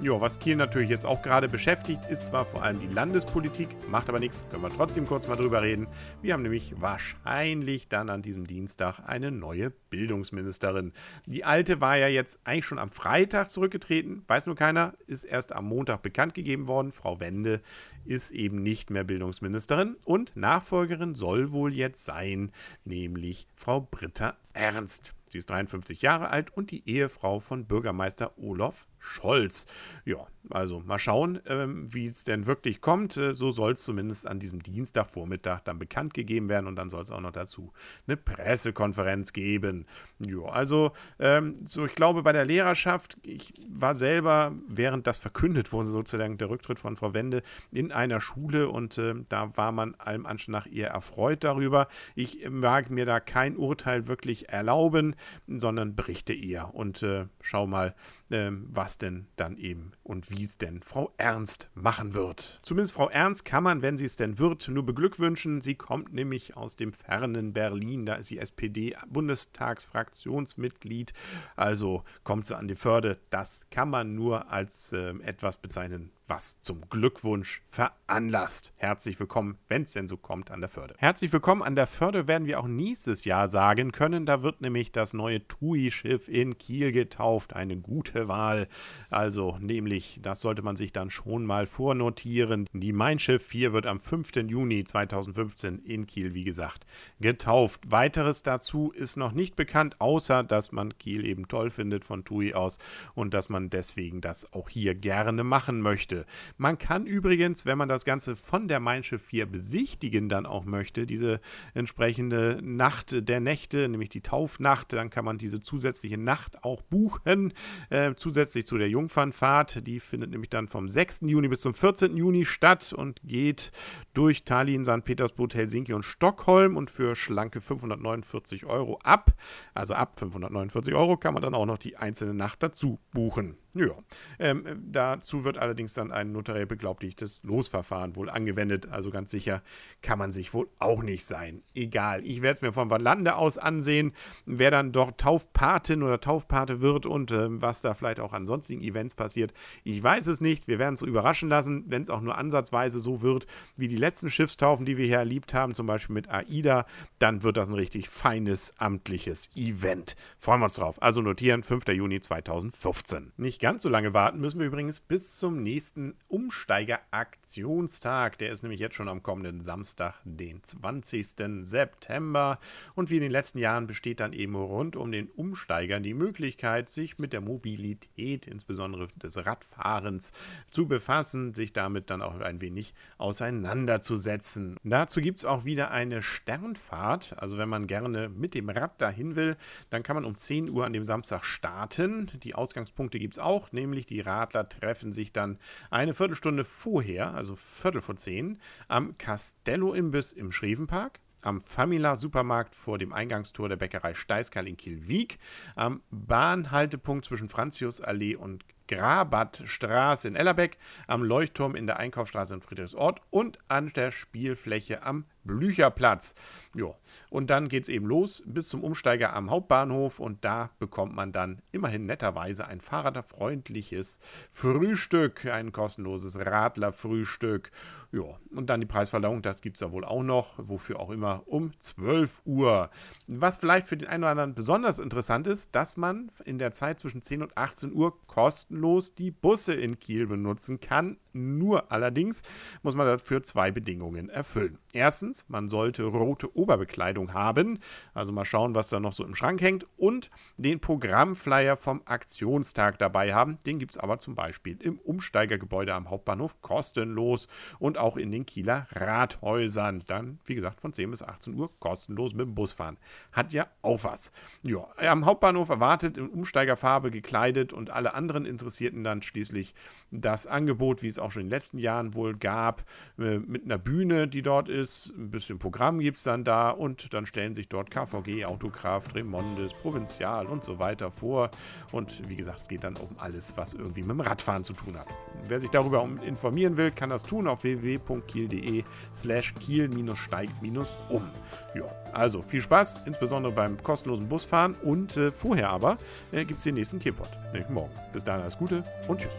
Ja, was Kiel natürlich jetzt auch gerade beschäftigt, ist zwar vor allem die Landespolitik, macht aber nichts, können wir trotzdem kurz mal drüber reden. Wir haben nämlich wahrscheinlich dann an diesem Dienstag eine neue Bildungsministerin. Die alte war ja jetzt eigentlich schon am Freitag zurückgetreten, weiß nur keiner, ist erst am Montag bekannt gegeben worden. Frau Wende ist eben nicht mehr Bildungsministerin und Nachfolgerin soll wohl jetzt sein, nämlich Frau Britta Ernst. Sie ist 53 Jahre alt und die Ehefrau von Bürgermeister Olaf Scholz. Ja, also mal schauen, ähm, wie es denn wirklich kommt. Äh, so soll es zumindest an diesem Dienstagvormittag dann bekannt gegeben werden und dann soll es auch noch dazu eine Pressekonferenz geben. Ja, also ähm, so ich glaube bei der Lehrerschaft, ich war selber, während das verkündet wurde, sozusagen der Rücktritt von Frau Wende, in einer Schule und äh, da war man allem Anschein nach eher erfreut darüber. Ich mag mir da kein Urteil wirklich erlauben, sondern berichte eher und äh, schau mal, äh, was was denn dann eben und wie es denn Frau Ernst machen wird. Zumindest Frau Ernst kann man, wenn sie es denn wird, nur beglückwünschen. Sie kommt nämlich aus dem fernen Berlin, da ist sie SPD-Bundestagsfraktionsmitglied, also kommt sie an die Förde. Das kann man nur als äh, etwas bezeichnen, was zum Glückwunsch veranlasst. Herzlich willkommen, wenn es denn so kommt, an der Förde. Herzlich willkommen an der Förde werden wir auch nächstes Jahr sagen können. Da wird nämlich das neue TUI-Schiff in Kiel getauft. Eine gute Wahl. Also, nämlich, das sollte man sich dann schon mal vornotieren. Die Mein Schiff 4 wird am 5. Juni 2015 in Kiel, wie gesagt, getauft. Weiteres dazu ist noch nicht bekannt, außer dass man Kiel eben toll findet von TUI aus und dass man deswegen das auch hier gerne machen möchte möchte. Man kann übrigens, wenn man das Ganze von der Mein Schiff 4 besichtigen dann auch möchte, diese entsprechende Nacht der Nächte, nämlich die Taufnacht, dann kann man diese zusätzliche Nacht auch buchen, äh, zusätzlich zu der Jungfernfahrt. Die findet nämlich dann vom 6. Juni bis zum 14. Juni statt und geht durch Tallinn, St. Petersburg, Helsinki und Stockholm und für schlanke 549 Euro ab, also ab 549 Euro, kann man dann auch noch die einzelne Nacht dazu buchen. Ja, ähm, dazu wird allerdings dann ein notariell beglaubigtes Losverfahren wohl angewendet. Also ganz sicher kann man sich wohl auch nicht sein. Egal, ich werde es mir vom Lande aus ansehen, wer dann dort Taufpatin oder Taufpate wird und äh, was da vielleicht auch an sonstigen Events passiert. Ich weiß es nicht, wir werden es überraschen lassen, wenn es auch nur ansatzweise so wird wie die letzten Schiffstaufen, die wir hier erlebt haben, zum Beispiel mit AIDA, dann wird das ein richtig feines amtliches Event. Freuen wir uns drauf. Also notieren, 5. Juni 2015. Nicht ganz so lange warten müssen wir übrigens bis zum nächsten Umsteiger-Aktionstag. Der ist nämlich jetzt schon am kommenden Samstag, den 20. September. Und wie in den letzten Jahren besteht dann eben rund um den Umsteiger die Möglichkeit, sich mit der Mobilität, insbesondere des Radfahrens, zu befassen, sich damit dann auch ein wenig auseinanderzusetzen. Dazu gibt es auch wieder eine Sternfahrt. Also wenn man gerne mit dem Rad dahin will, dann kann man um 10 Uhr an dem Samstag starten. Die Ausgangspunkte gibt es auch auch, nämlich die Radler treffen sich dann eine Viertelstunde vorher, also Viertel vor zehn, am Castello-Imbiss im Schrevenpark am Famila Supermarkt vor dem Eingangstor der Bäckerei Steiskal in Kielwieg, am Bahnhaltepunkt zwischen Franziusallee und Grabatstraße in Ellerbeck, am Leuchtturm in der Einkaufsstraße in Friedrichsort und an der Spielfläche am Blücherplatz. Ja, und dann geht es eben los bis zum Umsteiger am Hauptbahnhof und da bekommt man dann immerhin netterweise ein fahrradfreundliches Frühstück, ein kostenloses Radlerfrühstück. Ja, und dann die Preisverleihung, das gibt es da wohl auch noch, wofür auch immer um 12 Uhr. Was vielleicht für den einen oder anderen besonders interessant ist, dass man in der Zeit zwischen 10 und 18 Uhr kostenlos die Busse in Kiel benutzen kann. Nur allerdings muss man dafür zwei Bedingungen erfüllen. Erstens, man sollte rote Oberbekleidung haben. Also mal schauen, was da noch so im Schrank hängt. Und den Programmflyer vom Aktionstag dabei haben. Den gibt es aber zum Beispiel im Umsteigergebäude am Hauptbahnhof kostenlos und auch in den Kieler Rathäusern. Dann, wie gesagt, von 10 bis 18 Uhr kostenlos mit dem Bus fahren. Hat ja auch was. Ja, am Hauptbahnhof erwartet in Umsteigerfarbe gekleidet und alle anderen Interessierten dann schließlich das Angebot, wie es auch schon in den letzten Jahren wohl gab, äh, mit einer Bühne, die dort ist, ein bisschen Programm gibt es dann da und dann stellen sich dort KVG, Autokraft, Remondes, Provinzial und so weiter vor. Und wie gesagt, es geht dann um alles, was irgendwie mit dem Radfahren zu tun hat. Wer sich darüber informieren will, kann das tun auf www.kiel.de slash kiel-steigt-um. Ja, also viel Spaß, insbesondere beim kostenlosen Busfahren und äh, vorher aber äh, gibt es den nächsten Kielpot, nämlich morgen. Bis dahin alles Gute und tschüss.